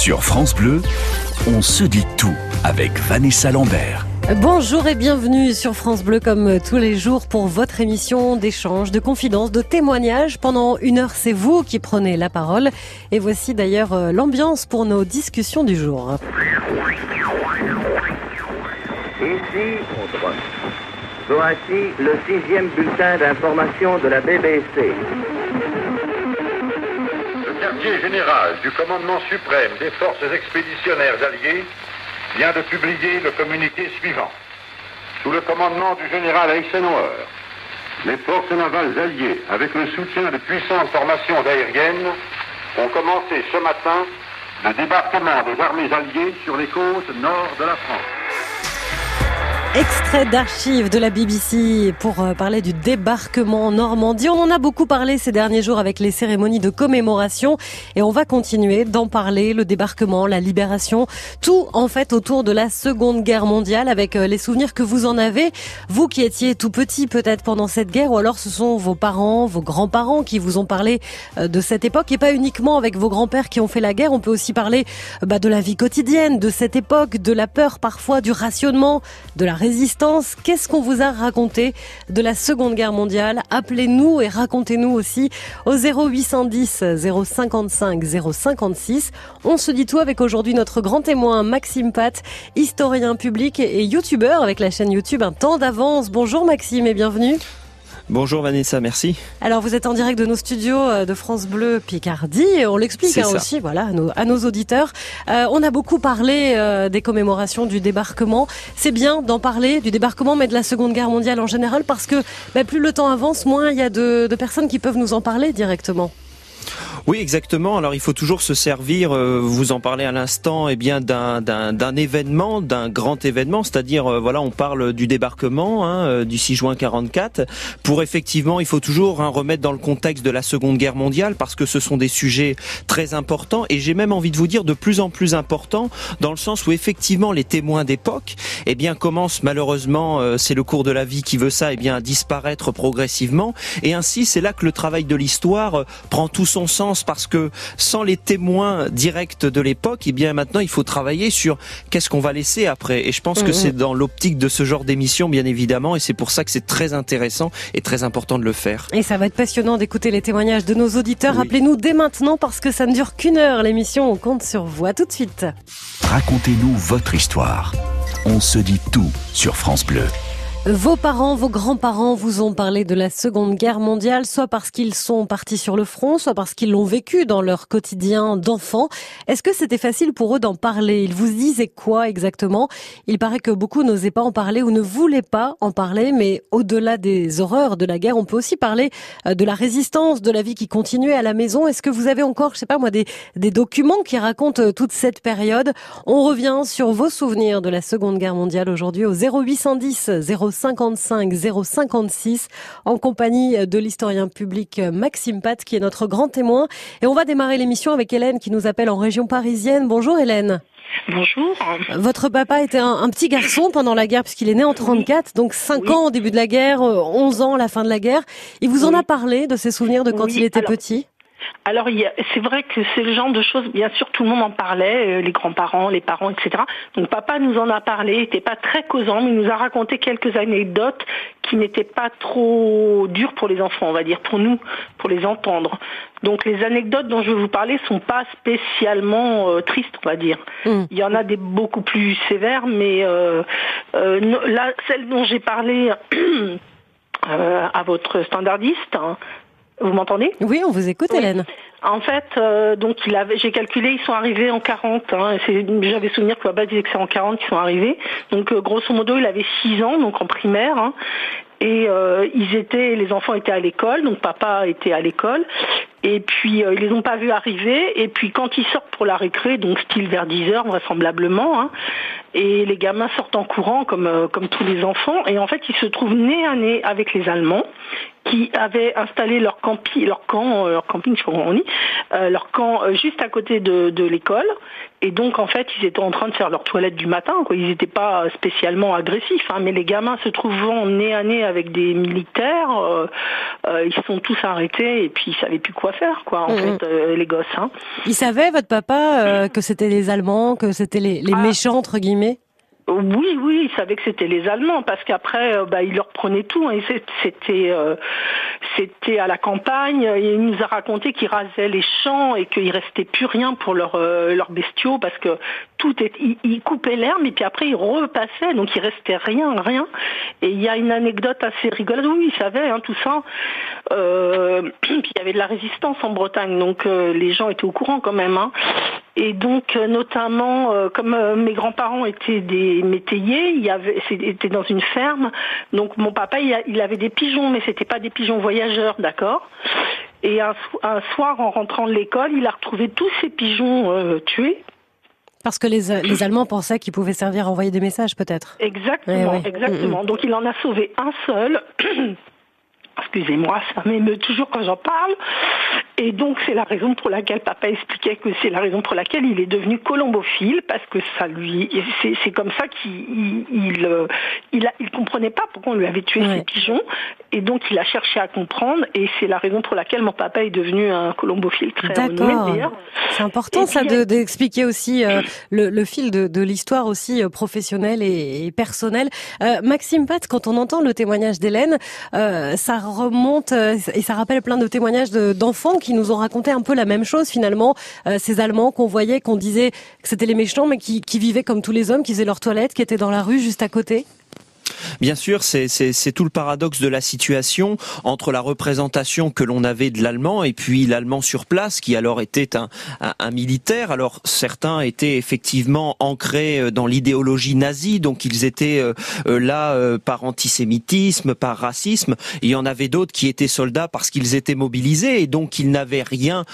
Sur France Bleu, on se dit tout avec Vanessa Lambert. Bonjour et bienvenue sur France Bleu comme tous les jours pour votre émission d'échange, de confidence, de témoignages. Pendant une heure, c'est vous qui prenez la parole. Et voici d'ailleurs euh, l'ambiance pour nos discussions du jour. Ici, voici le sixième bulletin d'information de la BBC. Le quartier général du commandement suprême des forces expéditionnaires alliées vient de publier le communiqué suivant. Sous le commandement du général Eisenhower, les forces navales alliées, avec le soutien de puissantes formations aériennes, ont commencé ce matin le débarquement des armées alliées sur les côtes nord de la France. Extrait d'archives de la BBC pour euh, parler du débarquement en Normandie. On en a beaucoup parlé ces derniers jours avec les cérémonies de commémoration et on va continuer d'en parler, le débarquement, la libération, tout en fait autour de la Seconde Guerre mondiale avec euh, les souvenirs que vous en avez, vous qui étiez tout petit peut-être pendant cette guerre ou alors ce sont vos parents, vos grands-parents qui vous ont parlé euh, de cette époque et pas uniquement avec vos grands-pères qui ont fait la guerre, on peut aussi parler bah, de la vie quotidienne, de cette époque, de la peur parfois, du rationnement, de la résistance. Qu'est-ce qu'on vous a raconté de la Seconde Guerre mondiale Appelez-nous et racontez-nous aussi au 0810 055 056. On se dit tout avec aujourd'hui notre grand témoin Maxime Pat, historien public et youtubeur avec la chaîne YouTube Un temps d'avance. Bonjour Maxime et bienvenue. Bonjour Vanessa, merci. Alors vous êtes en direct de nos studios euh, de France Bleu Picardie. On l'explique hein, aussi, voilà, à nos, à nos auditeurs. Euh, on a beaucoup parlé euh, des commémorations du débarquement. C'est bien d'en parler du débarquement, mais de la Seconde Guerre mondiale en général, parce que bah, plus le temps avance, moins il y a de, de personnes qui peuvent nous en parler directement. Oui, exactement. Alors il faut toujours se servir, euh, vous en parlez à l'instant, eh bien d'un, événement, d'un grand événement, c'est-à-dire euh, voilà, on parle du débarquement hein, euh, du 6 juin 44. Pour effectivement, il faut toujours hein, remettre dans le contexte de la Seconde Guerre mondiale parce que ce sont des sujets très importants et j'ai même envie de vous dire de plus en plus importants dans le sens où effectivement les témoins d'époque, eh bien commencent malheureusement, c'est le cours de la vie qui veut ça, eh bien à disparaître progressivement et ainsi c'est là que le travail de l'histoire prend tout son sens parce que sans les témoins directs de l'époque, eh bien maintenant il faut travailler sur qu'est-ce qu'on va laisser après. Et je pense que mhm. c'est dans l'optique de ce genre d'émission, bien évidemment, et c'est pour ça que c'est très intéressant et très important de le faire. Et ça va être passionnant d'écouter les témoignages de nos auditeurs. Appelez-nous dès maintenant parce que ça ne dure qu'une heure l'émission. On compte sur vous. À tout de suite. Racontez-nous votre histoire. On se dit tout sur France Bleu. Vos parents, vos grands-parents vous ont parlé de la Seconde Guerre mondiale, soit parce qu'ils sont partis sur le front, soit parce qu'ils l'ont vécu dans leur quotidien d'enfant. Est-ce que c'était facile pour eux d'en parler? Ils vous disaient quoi exactement? Il paraît que beaucoup n'osaient pas en parler ou ne voulaient pas en parler, mais au-delà des horreurs de la guerre, on peut aussi parler euh, de la résistance, de la vie qui continuait à la maison. Est-ce que vous avez encore, je sais pas moi, des, documents qui racontent euh, toute cette période? On revient sur vos souvenirs de la Seconde Guerre mondiale aujourd'hui au 0810 0 055 056 en compagnie de l'historien public Maxime Pat qui est notre grand témoin. Et on va démarrer l'émission avec Hélène qui nous appelle en région parisienne. Bonjour Hélène. Bonjour. Votre papa était un, petit garçon pendant la guerre puisqu'il est né en 34, donc 5 ans au début de la guerre, 11 ans à la fin de la guerre. Il vous en a parlé de ses souvenirs de quand il était petit? Alors c'est vrai que c'est le genre de choses, bien sûr tout le monde en parlait, euh, les grands-parents, les parents, etc. Donc papa nous en a parlé, il n'était pas très causant, mais il nous a raconté quelques anecdotes qui n'étaient pas trop dures pour les enfants, on va dire, pour nous, pour les entendre. Donc les anecdotes dont je vais vous parler sont pas spécialement euh, tristes, on va dire. Hmm. Il y en a des beaucoup plus sévères, mais euh, là, celle dont j'ai parlé à votre standardiste, hein, vous m'entendez? Oui, on vous écoute, Hélène. En fait, euh, donc il avait, j'ai calculé, ils sont arrivés en 40. Hein, j'avais souvenir que base disait que c'est en 40 qu'ils sont arrivés. Donc euh, grosso modo, il avait 6 ans, donc en primaire. Hein, et euh, ils étaient, les enfants étaient à l'école, donc papa était à l'école. Et puis ils les ont pas vus arriver. Et puis quand ils sortent pour la récré, donc style vers 10 heures vraisemblablement, hein, et les gamins sortent en courant comme comme tous les enfants. Et en fait, ils se trouvent nez à nez avec les Allemands qui avaient installé leur campi, leur camp, leur camping, je sais pas comment on dit, leur camp juste à côté de, de l'école. Et donc, en fait, ils étaient en train de faire leur toilette du matin. Quoi. Ils n'étaient pas spécialement agressifs. Hein, mais les gamins se trouvant nez à nez avec des militaires, euh, euh, ils sont tous arrêtés et puis ils savaient plus quoi faire, quoi, en fait, euh, les gosses. Hein. Il savait, votre papa, euh, que c'était les Allemands, que c'était les, les Ah. méchants, entre guillemets? Oui, oui, ils savaient que c'était les Allemands parce qu'après, euh, bah, ils leur prenaient tout. hein, c'était, euh, c'était à la campagne. Il nous a raconté qu'ils rasaient les champs et qu'il restait plus rien pour leurs euh, bestiaux parce que tout est, ils, coupaient l'herbe et puis après ils repassaient, donc il restait rien, rien. Et il y a une anecdote assez rigolote. Oui, ils savaient hein, tout ça. Euh, il y avait de la résistance en Bretagne, donc euh, les gens étaient au courant quand même. hein. Et donc, euh, notamment, euh, comme euh, mes grands-parents étaient des métayers, il y avait, c'était dans une ferme. Donc, mon papa, il, a- il avait des pigeons, mais c'était pas des pigeons voyageurs, d'accord? Et un, so- un soir, en rentrant de l'école, il a retrouvé tous ces pigeons euh, tués. Parce que les, les Allemands pensaient qu'ils pouvaient servir à envoyer des messages, peut-être. Exactement, Ouais, ouais. exactement. Donc, il en a sauvé un seul. Excusez-moi, ça m'émeut toujours quand j'en parle. Et donc, c'est la raison pour laquelle papa expliquait que c'est la raison pour laquelle il est devenu colombophile, parce que ça lui, c'est comme ça qu'il il, il, euh, il, a- il comprenait pas pourquoi on lui avait tué Ouais. ses pigeons, et donc il a cherché à comprendre, et c'est la raison pour laquelle mon papa est devenu un colombophile très renommé. C'est important Et ça de- d'expliquer aussi euh, le, le fil de, de l'histoire aussi euh, professionnelle et, et personnelle. Euh, Maxime Pat, quand on entend le témoignage d'Hélène, euh, ça remonte euh, et ça rappelle plein de témoignages de- d'enfants qui nous ont raconté un peu la même chose finalement. Euh, ces Allemands qu'on voyait, qu'on disait que c'était les méchants, mais qui, qui vivaient comme tous les hommes, qui faisaient leur toilette, qui étaient dans la rue juste à côté. Bien sûr, c'est tout le paradoxe de la situation entre la représentation que l'on avait de l'allemand et puis l'allemand sur place, qui alors était un, un, un militaire. Alors certains étaient effectivement ancrés euh, dans l'idéologie nazie, donc ils étaient euh, euh, là par antisémitisme, par racisme. Il y en avait d'autres qui étaient soldats parce qu'ils étaient mobilisés et donc ils n'avaient rien,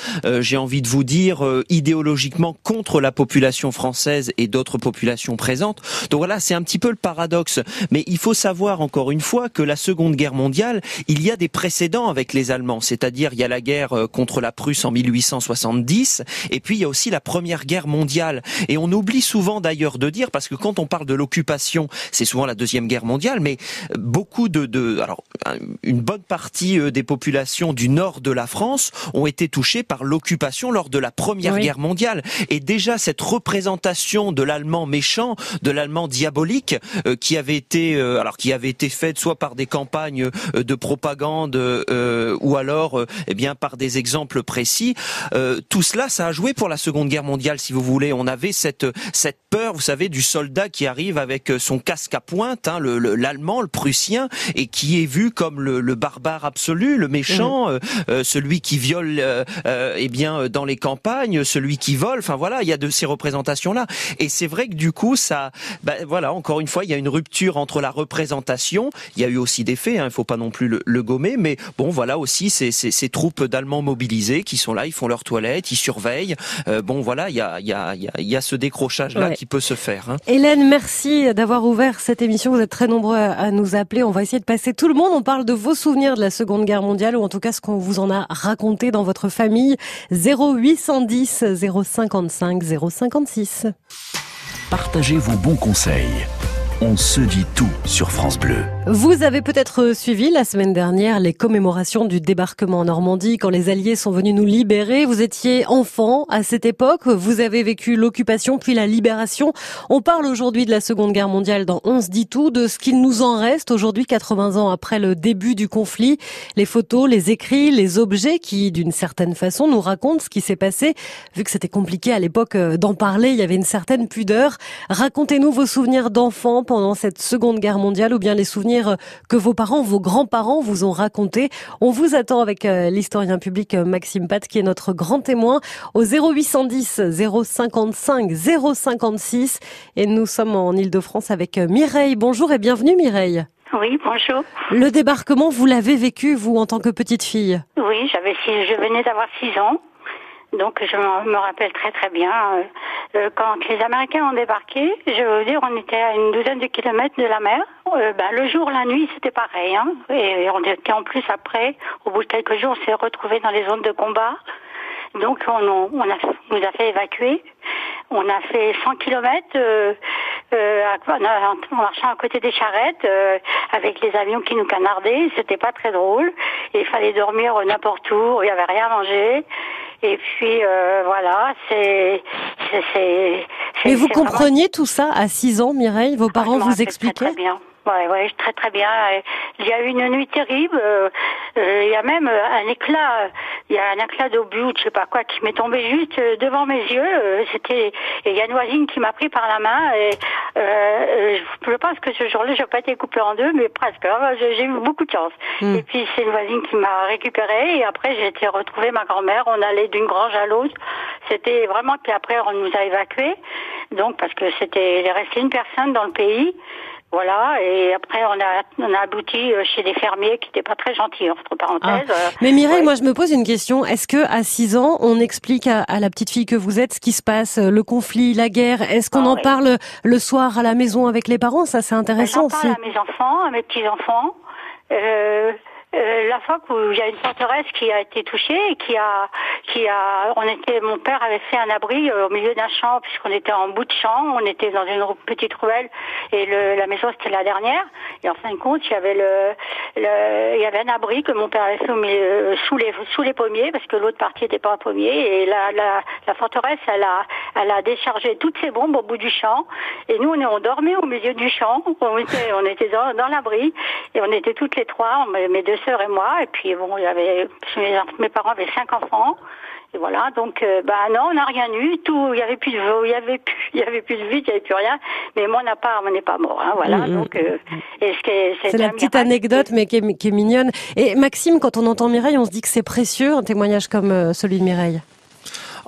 j'ai envie de vous dire, idéologiquement contre la population française et d'autres populations présentes. Donc voilà, c'est un petit peu le paradoxe. Mais faut savoir encore une fois que la Seconde Guerre mondiale, il y a des précédents avec les Allemands, c'est-à-dire il y a la guerre euh, contre la Prusse en 1870, et puis il y a aussi la Première Guerre mondiale. Et on oublie souvent d'ailleurs de dire, parce que quand on parle de l'occupation, c'est souvent la Deuxième Guerre mondiale, mais euh, beaucoup de, de alors un- une bonne partie euh, des populations du nord de la France ont été touchées par l'occupation lors de la Première Oui. Guerre mondiale. Et déjà cette représentation de l'allemand méchant, de l'allemand diabolique, euh, qui avait été alors qui avait été faite soit par des campagnes euh, de propagande euh, ou alors euh, eh bien par des exemples précis. Euh, tout cela, ça a joué pour la Seconde Guerre mondiale, si vous voulez. On avait cette cette peur, vous savez, du soldat qui arrive avec son casque à pointe, hein, le- le- l'allemand, le, prussien, et qui est vu comme le, le barbare absolu, le méchant, euh, euh, celui qui viole, euh, euh, eh bien, euh, dans les campagnes, celui qui vole. Enfin voilà, il y a de ces représentations là. Et c'est vrai que du coup, ça, bah, voilà, encore une fois, il y a une rupture entre la représentation. Il y a eu aussi des faits, hein, il faut pas non plus le, le gommer, mais bon, voilà aussi ces, ces, ces troupes d'Allemands mobilisés qui sont là, ils font leur toilette, ils surveillent. Euh, bon, voilà, il y a, il y a, il y a, il y a ce décrochage là Ouais. qui peut se faire. hein. Hélène, merci d'avoir ouvert cette émission. Vous êtes très nombreux à à nous appeler. On va essayer de passer tout le monde. On parle de vos souvenirs de la Seconde Guerre mondiale ou en tout cas ce qu'on vous en a raconté dans votre famille. 0810 055 056. Partagez vos bons conseils. On se dit tout sur France Bleu. Vous avez peut-être suivi la semaine dernière les commémorations du débarquement en Normandie quand les Alliés sont venus nous libérer. Vous étiez enfant à cette époque. Vous avez vécu l'occupation puis la libération. On parle aujourd'hui de la Seconde Guerre mondiale dans On se dit tout, de ce qu'il nous en reste aujourd'hui 80 ans après le début du conflit. Les photos, les écrits, les objets qui d'une certaine façon nous racontent ce qui s'est passé. Vu que c'était compliqué à l'époque euh, d'en parler, il y avait une certaine pudeur. Racontez-nous vos souvenirs d'enfants pendant cette Seconde Guerre mondiale ou bien les souvenirs que vos parents, vos grands-parents vous ont racontés. On vous attend avec euh, l'historien public euh, Maxime Pat qui est notre grand témoin au 0810 055 056 et nous sommes en Ile-de-France avec euh, Mireille. Bonjour et bienvenue Mireille. Oui, bonjour. Le débarquement, vous l'avez vécu vous en tant que petite fille? Oui, j'avais six, je venais d'avoir six ans, donc je me rappelle très très bien. Euh, euh, quand les Américains ont débarqué, je veux dire, on était à une douzaine de kilomètres de la mer. Euh, ben, le jour, la nuit, c'était pareil. Hein. Et on était en plus après, au bout de quelques jours, on s'est retrouvés dans les zones de combat. Donc on, on, a, nous a fait évacuer. On a fait 100 kilomètres euh, euh, en marchant à côté des charrettes euh, avec les avions qui nous canardaient. C'était pas très drôle. il fallait dormir n'importe où. Il y avait rien à manger. Et puis euh, voilà, c'est. Mais vous compreniez tout ça à 6 ans, Mireille? Vos parents vous expliquaient très bien. Ouais, ouais, très très bien. Il y a eu une nuit terrible. Euh, euh, il y a même un éclat, il y a un éclat d'obus ou je sais pas quoi qui m'est tombé juste euh, devant mes yeux. C'était, il y a une voisine qui m'a pris par la main et je pense que ce jour-là, j'ai pas été coupée en deux, mais presque. Hein. J'ai eu beaucoup de chance. Hmm. Et puis c'est une voisine qui m'a récupérée et après j'ai été retrouver ma grand-mère. On allait d'une grange à l'autre. C'était vraiment puis après on nous a évacués. Donc parce que c'était il restait une personne dans le pays. Voilà, et après on a, on a abouti euh, chez des fermiers qui n'étaient pas très gentils, entre parenthèses. Ah. Mais Mireille, moi je me pose une question. Est-ce que à 6 ans, on explique à, la petite fille que vous êtes ce qui se passe, le conflit, la guerre? Est-ce qu'on ah en parle le soir à la maison avec les parents? Ça c'est intéressant aussi. J'en parle à mes enfants, à mes petits-enfants. Euh, euh, la fois où il y a une forteresse qui a été touchée et qui a, qui a, on était, mon père avait fait un abri euh, au milieu d'un champ puisqu'on était en bout de champ, on était dans une petite ruelle et le, la maison c'était la dernière. Et en fin de compte, il y avait le, le, il y avait un abri que mon père avait fait au milieu, euh, sous les, sous les pommiers parce que l'autre partie n'était pas un pommier. Et la, la, la forteresse, elle a, elle a déchargé toutes ses bombes au bout du champ. Et nous on, on dormait au milieu du champ, on était, on était dans, dans l'abri. Et on était toutes les trois, mes deux et moi. Et puis bon, il y avait mes, parents avaient cinq enfants. Et voilà, donc euh, bah non, on n'a rien eu. Tout, il y avait plus de il y avait plus, il y avait plus de vie, il y avait plus rien. Mais moi, on n'a pas, on n'est pas mort. Hein, voilà. Mm, mm. donc, euh, c'est la petite anecdote, mais qui est, qui est, mignonne. Et Maxime, quand on entend Mireille, on se dit que c'est précieux un témoignage comme euh, celui de Mireille.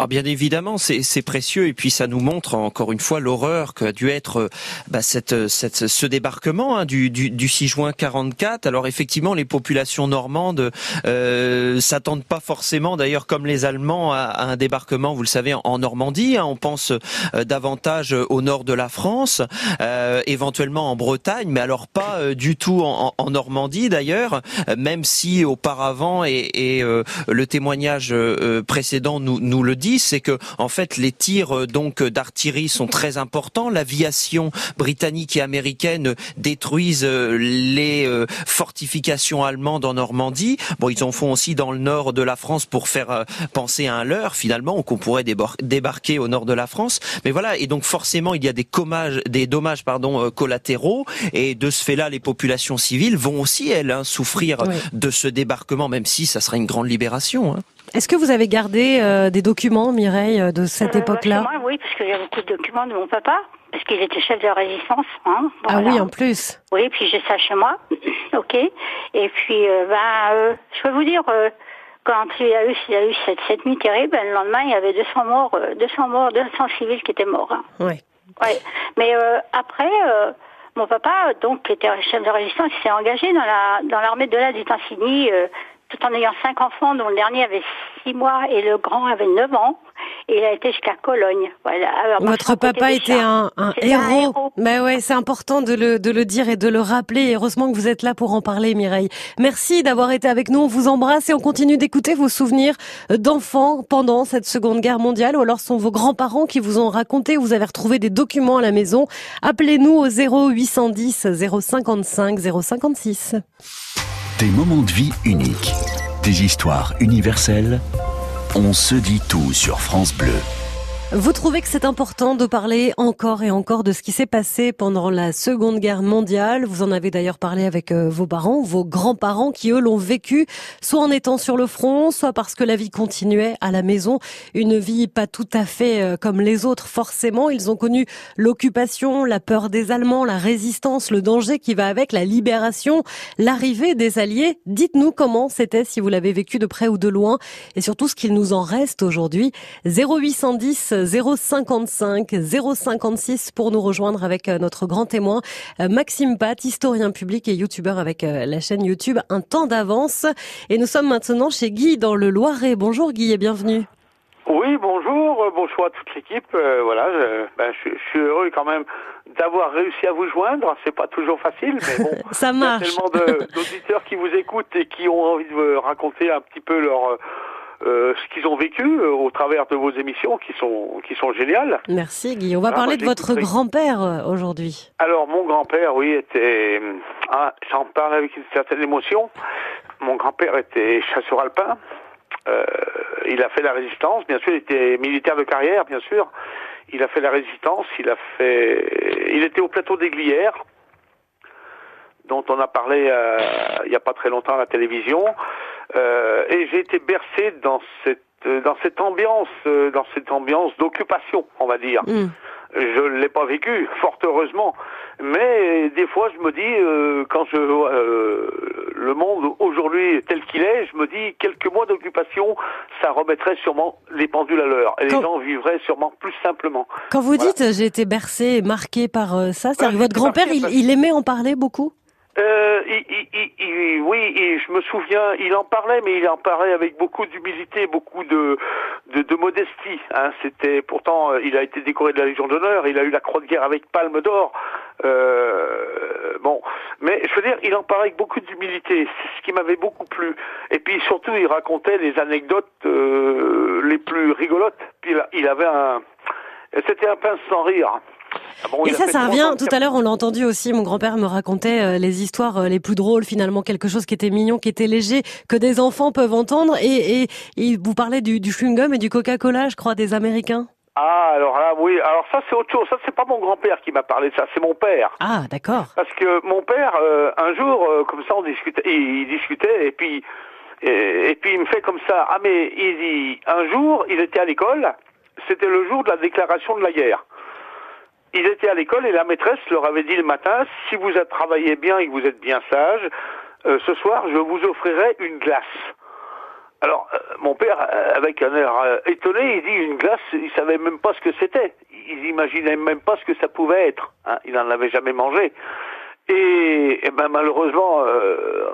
Ah, bien évidemment, c'est précieux et puis ça nous montre encore une fois l'horreur qu'a dû être euh, bah, cette, cette, ce débarquement hein, du, du, du, 6 juin 44. Alors effectivement, les populations normandes euh, s'attendent pas forcément, d'ailleurs comme les Allemands, à, un débarquement, vous le savez, en, Normandie. Hein. on pense euh, davantage au nord de la France, euh, éventuellement en Bretagne, mais alors pas euh, du tout en, en Normandie d'ailleurs, même si auparavant et, et le témoignage précédent nous, nous le dit c'est que en fait les tirs euh, donc d'artillerie sont très importants. L'aviation britannique et américaine détruisent euh, les euh, fortifications allemandes en Normandie. Bon, ils en font aussi dans le nord de la France pour faire penser à un leurre finalement, qu'on pourrait débarquer au nord de la France. Mais voilà, et donc forcément il y a des, des dommages pardon collatéraux et de ce fait-là, les populations civiles vont aussi elles hein, souffrir de ce débarquement, même si ça sera une grande libération. Hein. Est-ce que vous avez gardé euh, des documents, Mireille, euh, de cette euh, époque-là Moi, oui, parce y a beaucoup de documents de mon papa, parce qu'il était chef de résistance. Hein, Ah oui, en plus. Oui, puis j'ai ça chez moi. ok. Et puis, ben, je peux vous dire, quand il y a eu, il y a eu cette, cette, nuit terrible, le lendemain, il y avait 200 morts, 200 morts, 200 civils qui étaient morts. Hein. Oui. Ouais. Mais après, mon papa, donc, qui était chef de résistance, il s'est engagé dans la dans l'armée de la Détensigny tout en ayant cinq enfants, dont le dernier avait six mois et le grand avait neuf ans. Et il a été jusqu'à Cologne. Voilà. Votre papa était un, un, héros. Mais ouais, c'est important de le, de le dire et de le rappeler. heureusement que vous êtes là pour en parler, Mireille. Merci d'avoir été avec nous. On vous embrasse et on continue d'écouter vos souvenirs d'enfants pendant cette Seconde Guerre mondiale. Ou alors sont vos grands-parents qui vous ont raconté. Vous avez retrouvé des documents à la maison. Appelez-nous au 0810 055 056. Des moments de vie uniques, des histoires universelles. On se dit tout sur France Bleu. Vous trouvez que c'est important de parler encore et encore de ce qui s'est passé pendant la Seconde Guerre mondiale Vous en avez d'ailleurs parlé avec euh, vos parents, vos grands-parents qui eux l'ont vécu, soit en étant sur le front, soit parce que la vie continuait à la maison, une vie pas tout à fait euh, comme les autres forcément. Ils ont connu l'occupation, la peur des Allemands, la résistance, le danger qui va avec, la libération, l'arrivée des Alliés. Dites-nous comment c'était si vous l'avez vécu de près ou de loin et surtout ce qu'il nous en reste aujourd'hui. 0810 055 056 pour nous rejoindre avec euh, notre grand témoin euh, Maxime Pat, historien public et youtubeur avec euh, la chaîne YouTube Un temps d'avance. Et nous sommes maintenant chez Guy dans le Loiret. Bonjour Guy et bienvenue. Oui, bonjour, bonjour à toute l'équipe. Euh, voilà, je, ben, je, je suis heureux quand même d'avoir réussi à vous joindre. C'est pas toujours facile, mais bon, Ça il y a marche. tellement d'auditeurs qui vous écoutent et qui ont envie de vous raconter un petit peu leur euh, ce qu'ils ont vécu euh, au travers de vos émissions, qui sont qui sont géniales. Merci Guy. On va Ah, parler moi, de votre grand-père euh, aujourd'hui. Alors, mon grand-père, oui, était. Ah, j'en parle avec une certaine émotion. Mon grand-père était chasseur alpin. Euh, il a fait la résistance, bien sûr, il était militaire de carrière, bien sûr. Il a fait la résistance, il a fait. Il était au plateau des Glières, dont on a parlé euh, il n'y a pas très longtemps à la télévision. Euh, et j'ai été bercé dans cette dans cette ambiance, euh, dans cette ambiance d'occupation, on va dire. Hmm. Je ne l'ai pas vécu, fort heureusement. Mais des fois, je me dis, euh, quand je vois euh, le monde aujourd'hui tel qu'il est, je me dis, quelques mois d'occupation, ça remettrait sûrement les pendules à l'heure. Et Quand- les gens vivraient sûrement plus simplement. Quand vous Voilà. dites euh, j'ai été bercé, marqué par euh, ça, c'est que votre grand-père, il aimait en parler beaucoup? Euh, il- il- il- oui, et je me souviens, il en parlait, mais il en parlait avec beaucoup d'humilité, beaucoup de, de, de modestie. Hein. C'était pourtant, euh, il a été décoré de la Légion d'honneur, il a eu la Croix de guerre avec Palme d'or. Euh, bon, mais je veux dire, il en parlait avec beaucoup d'humilité. C'est ce qui m'avait beaucoup plu. Et puis surtout, il racontait les anecdotes euh, les plus rigolotes. Puis il avait un, c'était un pince sans rire. Ah bon, Et ça, ça revient. Tout à l'heure, on l'a entendu aussi. Mon grand-père me racontait euh, les histoires euh, les plus drôles, finalement, quelque chose qui était mignon, qui était léger, que des enfants peuvent entendre. Et, et, il vous parlait du, du chewing-gum et du Coca-Cola, je crois, des Américains. Ah, alors là, oui. Alors ça, c'est autre chose. Ça, c'est pas mon grand-père qui m'a parlé de ça, c'est mon père. Ah, d'accord. Parce que mon père, euh, un jour, comme ça, on discutait, il, il discutait, et puis, et, et puis il me fait comme ça. Ah, mais il dit, un jour, il était à l'école. C'était le jour de la déclaration de la guerre. Ils étaient à l'école et la maîtresse leur avait dit le matin, si vous travaillez bien et que vous êtes bien sage, euh, ce soir, je vous offrirai une glace. Alors, euh, mon père, euh, avec un air euh, étonné, il dit une glace, il savait même pas ce que c'était. Il imaginait même pas ce que ça pouvait être. hein. Il n'en avait jamais mangé. Et, ben malheureusement, euh,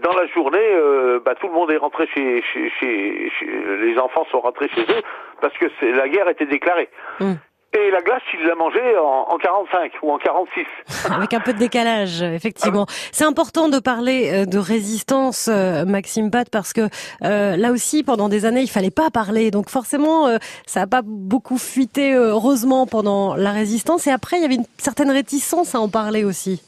dans la journée, euh, bah, tout le monde est rentré chez, chez, chez, chez- les enfants sont rentrés chez eux parce que la guerre était déclarée. Hmm. Et la glace, il l'a mangée en, en 45 ou en 46. Avec un peu de décalage, effectivement. C'est important de parler euh, de résistance, euh, Maxime Pat, parce que euh, là aussi, pendant des années, il fallait pas parler. Donc forcément, euh, ça a pas beaucoup fuité, euh, heureusement, pendant la résistance. Et après, il y avait une certaine réticence à en parler aussi.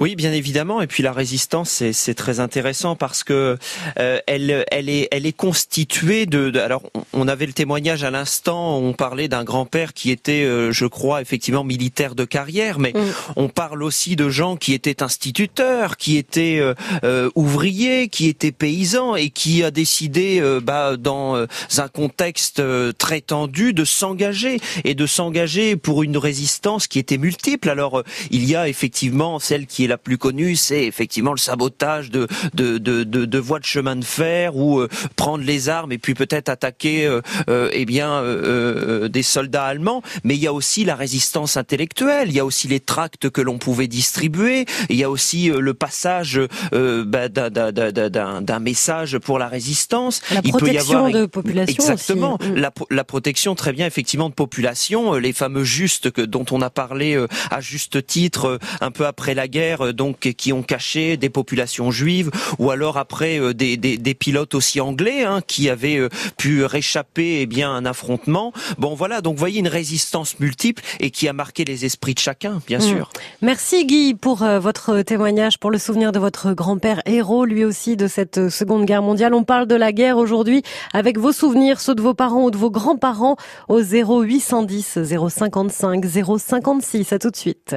Oui, bien évidemment. Et puis la résistance, c'est, très intéressant parce que euh, elle, elle est, elle est constituée de. de- alors, on- avait le témoignage à l'instant. On parlait d'un grand-père qui était, euh, je crois, effectivement militaire de carrière, mais Mm. on parle aussi de gens qui étaient instituteurs, qui étaient euh, euh, ouvriers, qui étaient paysans et qui a décidé, euh, bah, dans euh, un contexte très tendu, de s'engager et de s'engager pour une résistance qui était multiple. Alors, il y a effectivement celle qui est la plus connue, c'est effectivement le sabotage de de, de, de, de voies de chemin de fer ou euh, prendre les armes et puis peut-être attaquer euh, euh, eh bien euh, euh, des soldats allemands. Mais il y a aussi la résistance intellectuelle, il y a aussi les tracts que l'on pouvait distribuer, il y a aussi euh, le passage euh, bah, d'un- message pour la résistance. La Il peut y protection avoir de population exactement aussi. Mm. la, la protection très bien effectivement de population, les fameux justes que dont on a parlé euh, à juste titre euh, un peu après la guerre, euh, donc qui ont caché des populations juives, ou alors après euh, des, des, des pilotes aussi anglais hein, qui avaient euh, pu réchapper eh bien un affrontement. Bon voilà, donc voyez une résistance multiple et qui a marqué les esprits de chacun, bien Mm. sûr. Merci Guy pour votre témoignage, pour le souvenir de votre grand-père héros, lui aussi de cette Seconde Guerre mondiale. On parle de la guerre aujourd'hui avec vos souvenirs, ceux de vos parents ou de vos grands-parents au 0810 055 056. À tout de suite.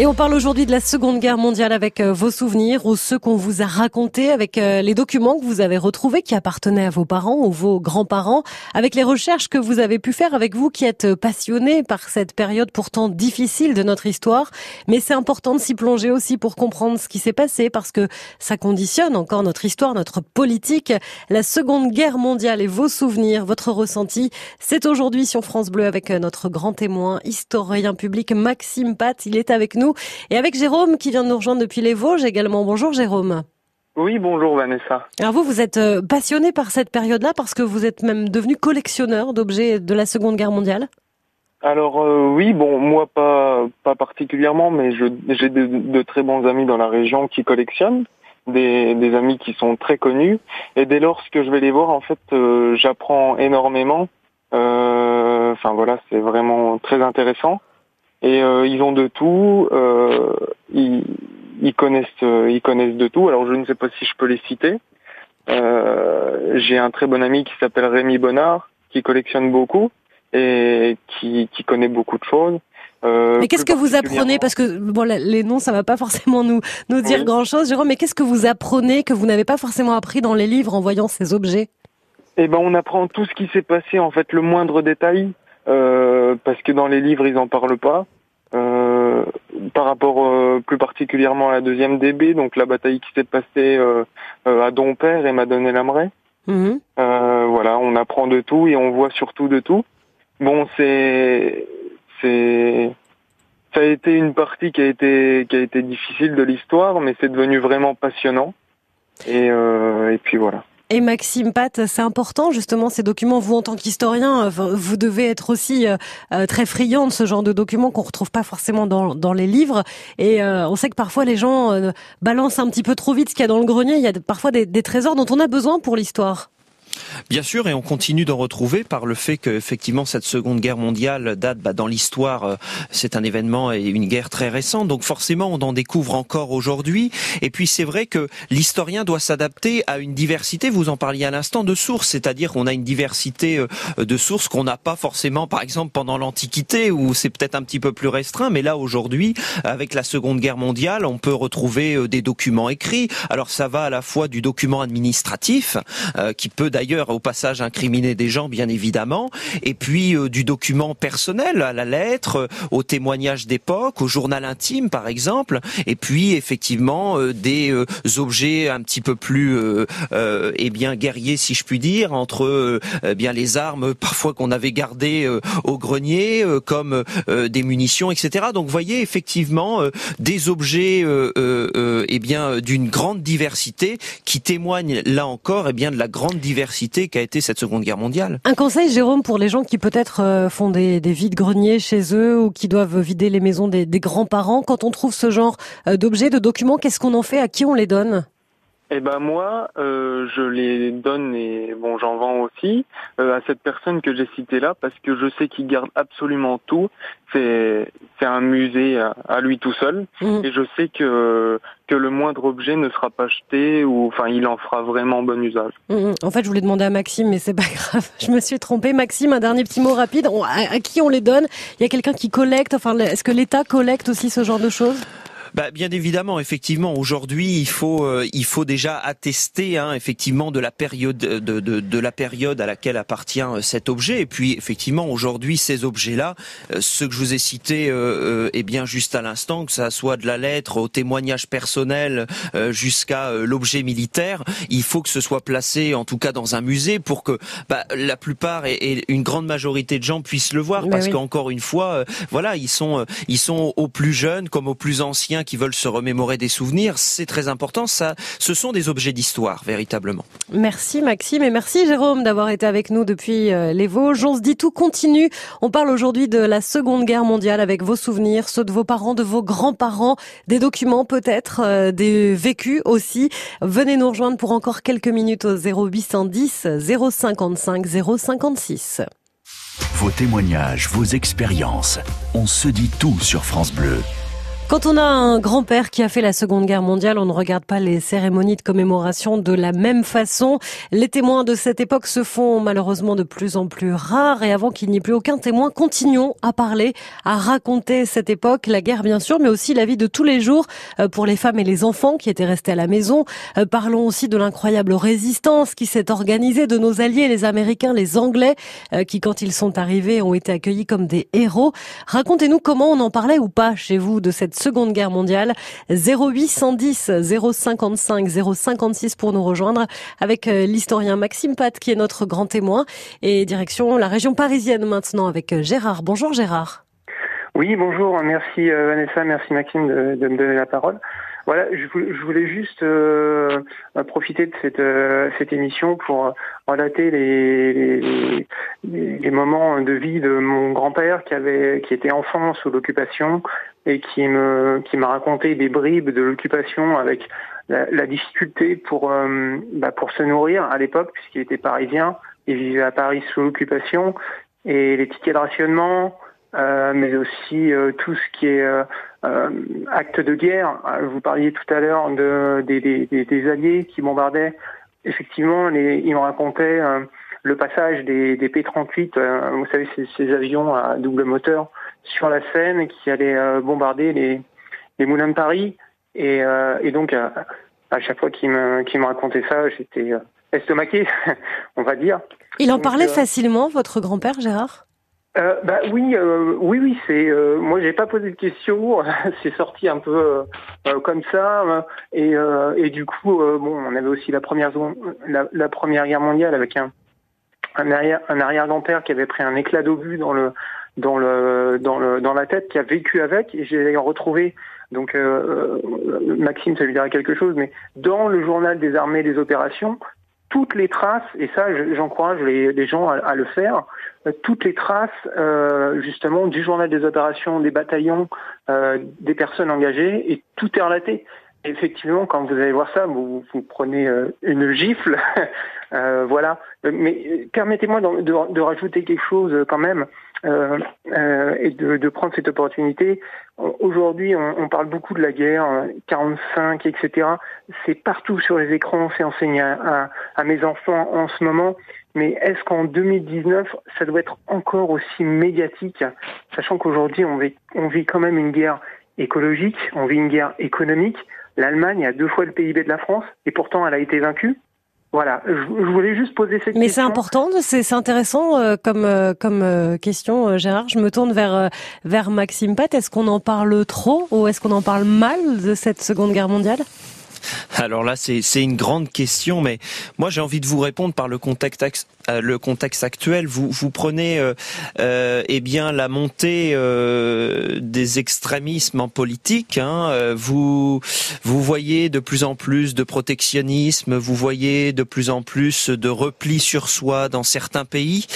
Et on parle aujourd'hui de la Seconde Guerre mondiale avec euh, vos souvenirs ou ceux qu'on vous a racontés, avec euh, les documents que vous avez retrouvés qui appartenaient à vos parents ou vos grands-parents, avec les recherches que vous avez pu faire avec vous qui êtes passionnés par cette période pourtant difficile de notre histoire. Mais c'est important de s'y plonger aussi pour comprendre ce qui s'est passé parce que ça conditionne encore notre histoire, notre politique. La Seconde Guerre mondiale et vos souvenirs, votre ressenti, c'est aujourd'hui sur France Bleu avec euh, notre grand témoin, historien public Maxime Pat. Il est avec nous et avec Jérôme qui vient de nous rejoindre depuis les Vosges également. Bonjour Jérôme. Oui, bonjour Vanessa. Alors vous, vous êtes euh, passionné par cette période-là parce que vous êtes même devenu collectionneur d'objets de la Seconde Guerre mondiale Alors euh, oui, bon, moi pas pas particulièrement, mais j'ai de, de, très bons amis dans la région qui collectionnent, des, des, amis qui sont très connus, et dès lors que je vais les voir, en fait, euh, j'apprends énormément. Enfin voilà, c'est vraiment très intéressant. Et ils ont de tout. Ils, ils connaissent, euh, ils connaissent de tout. Alors je ne sais pas si je peux les citer. Euh, j'ai un très bon ami qui s'appelle Rémi Bonnard, qui collectionne beaucoup et qui, qui connaît beaucoup de choses. Euh, mais qu'est-ce que vous apprenez? Parce que bon, les noms, ça va pas forcément nous nous dire grand-chose, Jérôme. Mais qu'est-ce que vous apprenez que vous n'avez pas forcément appris dans les livres en voyant ces objets? Eh ben, on apprend tout ce qui s'est passé, en fait, le moindre détail, euh, parce que dans les livres, ils en parlent pas. Euh, par rapport euh, plus particulièrement à la deuxième DB, donc la bataille qui s'est passée euh, à Dompère et Madonnay-Lamray. Mhm. voilà, on apprend de tout et on voit surtout de tout. Bon, c'est c'est ça a été une partie qui a été qui a été difficile de l'histoire, mais c'est devenu vraiment passionnant. Et, et puis voilà. Et Maxime Pat, c'est important justement ces documents. Vous en tant qu'historien, vous devez être aussi euh, euh, très friand de ce genre de documents qu'on retrouve pas forcément dans, dans les livres. Et euh, on sait que parfois les gens balancent un petit peu trop vite ce qu'il y a dans le grenier. Il y a parfois des, des trésors dont on a besoin pour l'histoire. Bien sûr, et on continue d'en retrouver par le fait qu'effectivement cette Seconde Guerre mondiale date bah, dans l'histoire, euh, c'est un événement et une guerre très récente, donc forcément on en découvre encore aujourd'hui. Et puis c'est vrai que l'historien doit s'adapter à une diversité, vous en parliez à l'instant, de sources, c'est-à-dire qu'on a une diversité euh, de sources qu'on n'a pas forcément, par exemple pendant l'Antiquité, où c'est peut-être un petit peu plus restreint, mais là aujourd'hui, avec la Seconde Guerre mondiale, on peut retrouver euh, des documents écrits. Alors ça va à la fois du document administratif, qui peut d'ailleurs d'ailleurs au passage incriminer des gens, bien évidemment, et puis euh, du document personnel, à la lettre, euh, au témoignage d'époque, au journal intime par exemple, et puis effectivement euh, des objets un petit peu plus eh bien guerriers si je puis dire, entre eh bien les armes parfois qu'on avait gardées au grenier, comme des munitions, etc. Donc vous voyez effectivement des objets eh bien d'une grande diversité qui témoignent là encore eh bien de la grande diversité qu'a été cette Seconde Guerre mondiale. Un conseil, Jérôme, pour les gens qui peut-être euh, font des, des vides-greniers chez eux ou qui doivent vider les maisons des, des grands-parents, quand on trouve ce genre euh, d'objets, de documents, qu'est-ce qu'on en fait? À qui on les donne? Eh ben moi, euh, je les donne et bon, j'en vends aussi euh, à cette personne que j'ai citée là parce que je sais qu'il garde absolument tout. C'est c'est un musée à, lui tout seul mmh. et je sais que que le moindre objet ne sera pas jeté ou enfin il en fera vraiment bon usage. Mmh. En fait, je voulais demander à Maxime, mais c'est pas grave. Je me suis trompée. Maxime, un dernier petit mot rapide. à, à qui on les donne? Il y a quelqu'un qui collecte? Enfin, est-ce que l'État collecte aussi ce genre de choses? Bah, bien évidemment, effectivement, aujourd'hui, il faut euh, il faut déjà attester hein, effectivement de la période de, de, de, la période à laquelle appartient euh, cet objet. Et puis effectivement, aujourd'hui, ces objets-là, euh, ceux que je vous ai cités, euh, eh bien juste à l'instant, que ça soit de la lettre au témoignage personnel jusqu'à l'objet militaire, il faut que ce soit placé, en tout cas dans un musée, pour que bah, la plupart et, une grande majorité de gens puissent le voir, parce qu'encore une fois, voilà, ils sont ils sont aux plus jeunes comme aux plus anciens qui veulent se remémorer des souvenirs, c'est très important. Ça, ce sont des objets d'histoire, véritablement. Merci Maxime et merci Jérôme d'avoir été avec nous depuis euh, les Vosges. On se dit tout continue. On parle aujourd'hui de la Seconde Guerre mondiale avec vos souvenirs, ceux de vos parents, de vos grands-parents, des documents peut-être, euh, des vécus aussi. Venez nous rejoindre pour encore quelques minutes au 0810 055 056. Vos témoignages, vos expériences. On se dit tout sur France Bleu. Quand on a un grand-père qui a fait la Seconde Guerre mondiale, on ne regarde pas les cérémonies de commémoration de la même façon. Les témoins de cette époque se font malheureusement de plus en plus rares et avant qu'il n'y ait plus aucun témoin, continuons à parler, à raconter cette époque, la guerre bien sûr, mais aussi la vie de tous les jours euh, pour les femmes et les enfants qui étaient restés à la maison. Euh, parlons aussi de l'incroyable résistance qui s'est organisée de nos alliés, les Américains, les Anglais, euh, qui quand ils sont arrivés ont été accueillis comme des héros. Racontez-nous comment on en parlait ou pas chez vous de cette Seconde Guerre mondiale. 0810 055 056 pour nous rejoindre avec euh, l'historien Maxime Pat qui est notre grand témoin et direction la région parisienne maintenant avec euh, Gérard. Bonjour Gérard. Oui, bonjour. Merci euh, Vanessa, merci Maxime de, me donner la parole. Voilà, je voulais, juste euh, profiter de cette, euh, cette émission pour relater les, les, moments de vie de mon grand-père qui avait qui était enfant sous l'occupation et qui me qui m'a raconté des bribes de l'occupation avec la, difficulté pour bah, pour se nourrir à l'époque puisqu'il était parisien, il vivait à Paris sous l'occupation. Et les tickets de rationnement, euh, mais aussi euh, tout ce qui est euh, acte de guerre. Vous parliez tout à l'heure de, des, des, des, alliés qui bombardaient. Effectivement, les, ils me racontaient le passage des, des P-38, vous savez, ces, ces, avions à double moteur sur la Seine qui allaient bombarder les, les moulins de Paris. Et, et donc, à, chaque fois qu'il me, qu'il me racontait ça, j'étais estomaqué, on va dire. Il en parlait facilement, votre grand-père, Gérard? Euh, bah oui, euh, oui, oui, c'est. Euh, moi, j'ai pas posé de questions. c'est sorti un peu euh, comme ça. Et, et du coup, bon, on avait aussi la première la, la, première guerre mondiale avec un un arrière un qui avait pris un éclat d'obus dans le dans le dans le dans la tête, qui a vécu avec. Et j'ai retrouvé. Donc, Maxime, ça lui dira quelque chose, mais dans le journal des armées des opérations, toutes les traces, et ça j'encourage les, gens à, le faire, euh, toutes les traces euh, justement du journal des opérations, des bataillons, euh, des personnes engagées, et tout est relaté. effectivement, quand vous allez voir ça, vous, vous prenez une gifle, voilà. Mais permettez-moi de, de, rajouter quelque chose quand même. Euh, euh, et de, de, prendre cette opportunité. Aujourd'hui, on, on, parle beaucoup de la guerre, 45, etc. C'est partout sur les écrans, c'est enseigné à, à, mes enfants en ce moment. Mais est-ce qu'en 2019, ça doit être encore aussi médiatique, sachant qu'aujourd'hui, on vit, on vit quand même une guerre écologique, on vit une guerre économique. L'Allemagne a deux fois le PIB de la France, et pourtant elle a été vaincue. Voilà, je, voulais juste poser cette question. Mais c'est important, c'est intéressant euh, comme euh, comme euh, question, Gérard. Je me tourne vers vers Maxime Pat. Est-ce qu'on en parle trop ou est-ce qu'on en parle mal de cette Seconde Guerre mondiale? Alors là, c'est une grande question, mais moi j'ai envie de vous répondre par le contexte, euh, le contexte actuel. Vous, vous prenez euh, euh eh bien la montée euh, des extrémismes en politique. Hein, vous vous voyez de plus en plus de protectionnisme, vous voyez de plus en plus de repli sur soi dans certains pays.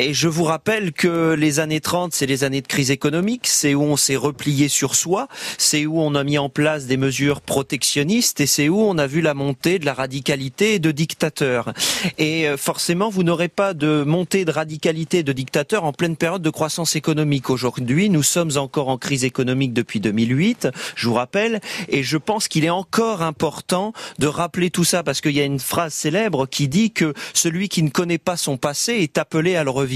Et je vous rappelle que les années 30, c'est les années de crise économique, c'est où on s'est replié sur soi, c'est où on a mis en place des mesures protectionnistes et c'est où on a vu la montée de la radicalité et de dictateurs. Et euh, forcément, vous n'aurez pas de montée de radicalité de dictateurs en pleine période de croissance économique. Aujourd'hui, nous sommes encore en crise économique depuis 2008, je vous rappelle, et je pense qu'il est encore important de rappeler tout ça parce qu'il y a une phrase célèbre qui dit que celui qui ne connaît pas son passé est appelé à le revivre.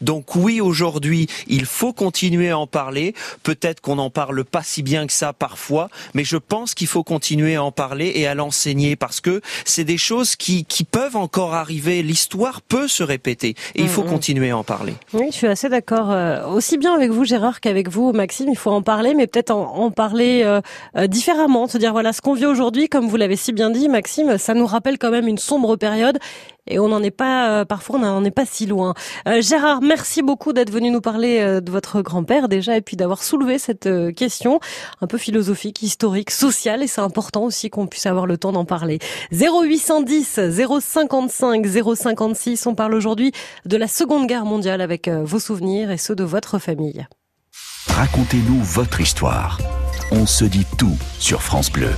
Donc oui, aujourd'hui, il faut continuer à en parler. Peut-être qu'on n'en parle pas si bien que ça parfois, mais je pense qu'il faut continuer à en parler et à l'enseigner parce que c'est des choses qui, qui peuvent encore arriver. L'histoire peut se répéter et il faut mm, mm. continuer à en parler. Oui, je suis assez d'accord. Euh, aussi bien avec vous, Gérard, qu'avec vous, Maxime, il faut en parler, mais peut-être en, parler euh, euh, différemment. Se dire, voilà, ce qu'on vit aujourd'hui, comme vous l'avez si bien dit, Maxime, ça nous rappelle quand même une sombre période et on n'en est pas euh, parfois on n'en est pas si loin. Euh, Gérard, merci beaucoup d'être venu nous parler euh, de votre grand-père déjà et puis d'avoir soulevé cette question un peu philosophique, historique, sociale et c'est important aussi qu'on puisse avoir le temps d'en parler. 0810 055 056, on parle aujourd'hui de la Seconde Guerre mondiale avec vos souvenirs et ceux de votre famille. Racontez-nous votre histoire. On se dit tout sur France Bleu.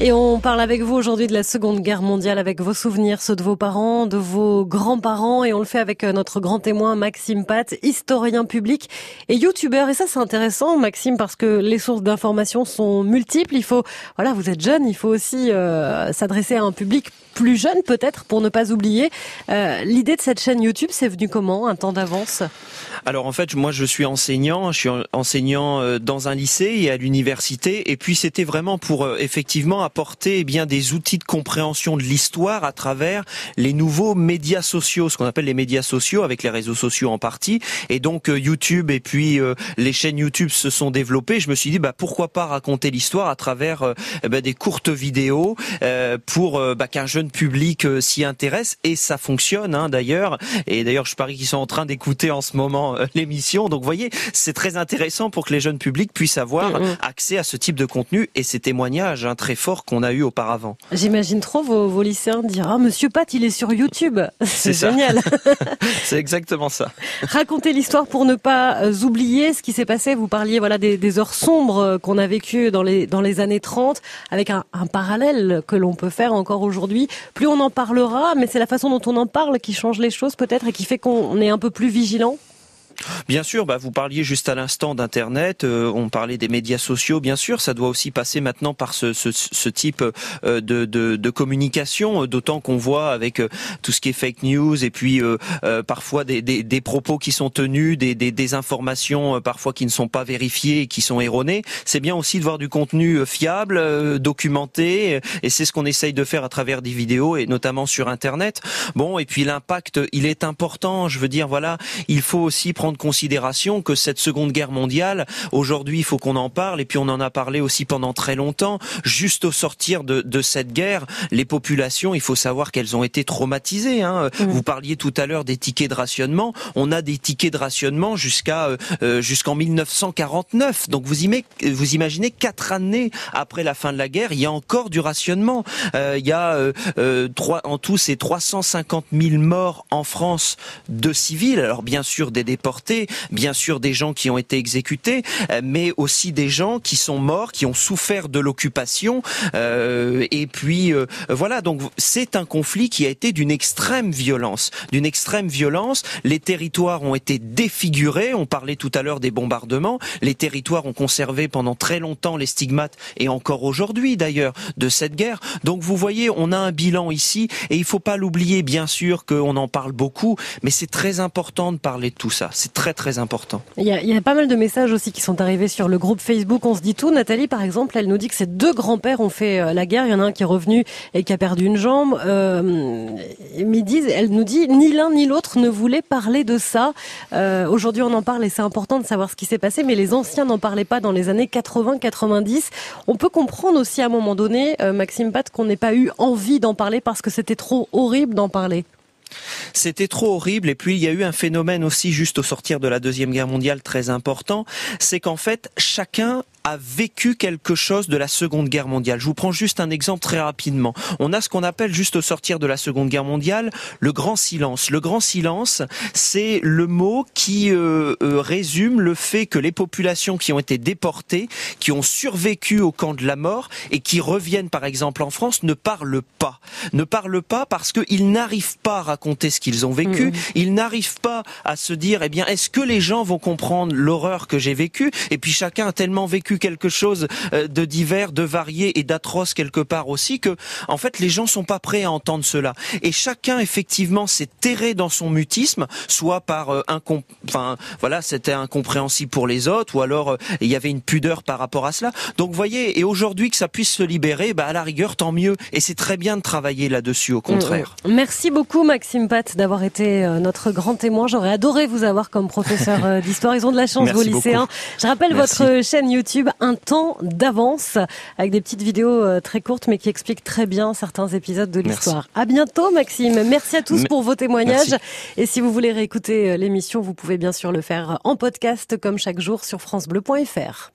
Et on parle avec vous aujourd'hui de la Seconde Guerre mondiale, avec vos souvenirs, ceux de vos parents, de vos grands-parents, et on le fait avec euh, notre grand témoin Maxime Pat, historien public et youtubeur. Et ça, c'est intéressant, Maxime, parce que les sources d'information sont multiples. Il faut, voilà, vous êtes jeune, il faut aussi euh, s'adresser à un public plus jeune, peut-être, pour ne pas oublier. Euh, L'idée de cette chaîne YouTube, c'est venu comment, un temps d'avance? Alors en fait, moi, je suis enseignant, je suis enseignant euh, dans un lycée et à l'université, et puis c'était vraiment pour effectivement apporter eh bien des outils de compréhension de l'histoire à travers les nouveaux médias sociaux, ce qu'on appelle les médias sociaux, avec les réseaux sociaux en partie. Et donc euh, YouTube et puis euh, les chaînes YouTube se sont développées. Je me suis dit bah pourquoi pas raconter l'histoire à travers euh, ben, des courtes vidéos pour bah, qu'un jeune public s'y intéresse et ça fonctionne hein, d'ailleurs. Et d'ailleurs je parie qu'ils sont en train d'écouter en ce moment l'émission. Donc vous voyez c'est très intéressant pour que les jeunes publics puissent avoir mm, mm. accès à ce type de contenu et ces témoignages hein, très forts qu'on a eu auparavant. J'imagine trop vos, vos lycéens dire ah Monsieur Pat il est sur YouTube. C'est génial. c'est exactement ça. Racontez l'histoire pour ne pas euh, oublier ce qui s'est passé. Vous parliez voilà des, des heures sombres euh, qu'on a vécues dans les dans les années 30, avec un, un parallèle que l'on peut faire encore aujourd'hui. Plus on en parlera, mais c'est la façon dont on en parle qui change les choses peut-être et qui fait qu'on est un peu plus vigilant. Bien sûr, bah, vous parliez juste à l'instant d'Internet, euh, on parlait des médias sociaux, bien sûr, ça doit aussi passer maintenant par ce, ce, ce type euh, de, de, de, communication, d'autant qu'on voit avec euh, tout ce qui est fake news et puis parfois des, des, des, propos qui sont tenus, des, des, informations parfois qui ne sont pas vérifiées et qui sont erronées. C'est bien aussi de voir du contenu fiable, documenté, et c'est ce qu'on essaye de faire à travers des vidéos et notamment sur Internet. Bon, et puis l'impact, il est important. Je veux dire, voilà, il faut aussi prendre de considération que cette Seconde Guerre mondiale, aujourd'hui, il faut qu'on en parle, et puis on en a parlé aussi pendant très longtemps. Juste au sortir de, de cette guerre, les populations, il faut savoir qu'elles ont été traumatisées. Hein. Mmh. Vous parliez tout à l'heure des tickets de rationnement. On a des tickets de rationnement jusqu'à euh, euh jusqu'en 1949. Donc vous, vous imaginez quatre années après la fin de la guerre, il y a encore du rationnement. Euh, il y a euh, euh trois, en tout, c'est 350 000 morts en France de civils. Alors bien sûr des déportés bien sûr des gens qui ont été exécutés, euh, mais aussi des gens qui sont morts, qui ont souffert de l'occupation. Euh, et puis euh, voilà, donc c'est un conflit qui a été d'une extrême violence, d'une extrême violence. Les territoires ont été défigurés. On parlait tout à l'heure des bombardements. Les territoires ont conservé pendant très longtemps les stigmates et encore aujourd'hui d'ailleurs de cette guerre. Donc vous voyez, on a un bilan ici et il faut pas l'oublier. Bien sûr qu'on en parle beaucoup, mais c'est très important de parler de tout ça. Très très important. Il y, a, il y, a, pas mal de messages aussi qui sont arrivés sur le groupe Facebook. On se dit tout. Nathalie, par exemple, elle nous dit que ses deux grands-pères ont fait euh, la guerre. Il y en a un qui est revenu et qui a perdu une jambe. Euh, elle nous dit ni l'un ni l'autre ne voulait parler de ça. Euh, Aujourd'hui, on en parle et c'est important de savoir ce qui s'est passé. Mais les anciens n'en parlaient pas dans les années 80-90. On peut comprendre aussi à un moment donné, euh, Maxime Pat, qu'on n'ait pas eu envie d'en parler parce que c'était trop horrible d'en parler. C'était trop horrible. Et puis il y a eu un phénomène aussi juste au sortir de la deuxième guerre mondiale très important, c'est qu'en fait chacun a vécu quelque chose de la Seconde Guerre mondiale. Je vous prends juste un exemple très rapidement. On a ce qu'on appelle juste au sortir de la Seconde Guerre mondiale le grand silence. Le grand silence, c'est le mot qui euh, euh, résume le fait que les populations qui ont été déportées, qui ont survécu au camp de la mort et qui reviennent par exemple en France ne parlent pas. Ne parlent pas parce qu'ils n'arrivent pas à raconter ce qu'ils ont vécu. Mmh. Ils n'arrivent pas à se dire, eh bien, est-ce que les gens vont comprendre l'horreur que j'ai vécue? Et puis chacun a tellement vécu quelque chose euh, de divers, de varié et d'atroce quelque part aussi que, en fait, les gens sont pas prêts à entendre cela. Et chacun, effectivement, s'est terré dans son mutisme, soit par euh, enfin, voilà, c'était incompréhensible pour les autres, ou alors euh, il y avait une pudeur par rapport à cela. Donc, voyez, et aujourd'hui que ça puisse se libérer, bah, à la rigueur, tant mieux. Et c'est très bien de travailler là-dessus, au contraire. Mm, mm. Merci beaucoup, Maxime Pat, d'avoir été notre grand témoin. J'aurais adoré vous avoir comme professeur d'histoire. Ils ont de la chance, vos lycéens. Je rappelle Merci. votre chaîne YouTube un temps d'avance avec des petites vidéos euh, très courtes mais qui expliquent très bien certains épisodes de l'histoire. À bientôt Maxime. Merci à tous pour vos témoignages. Merci. Et si vous voulez réécouter euh, l'émission, vous pouvez bien sûr le faire en podcast comme chaque jour sur francebleu.fr.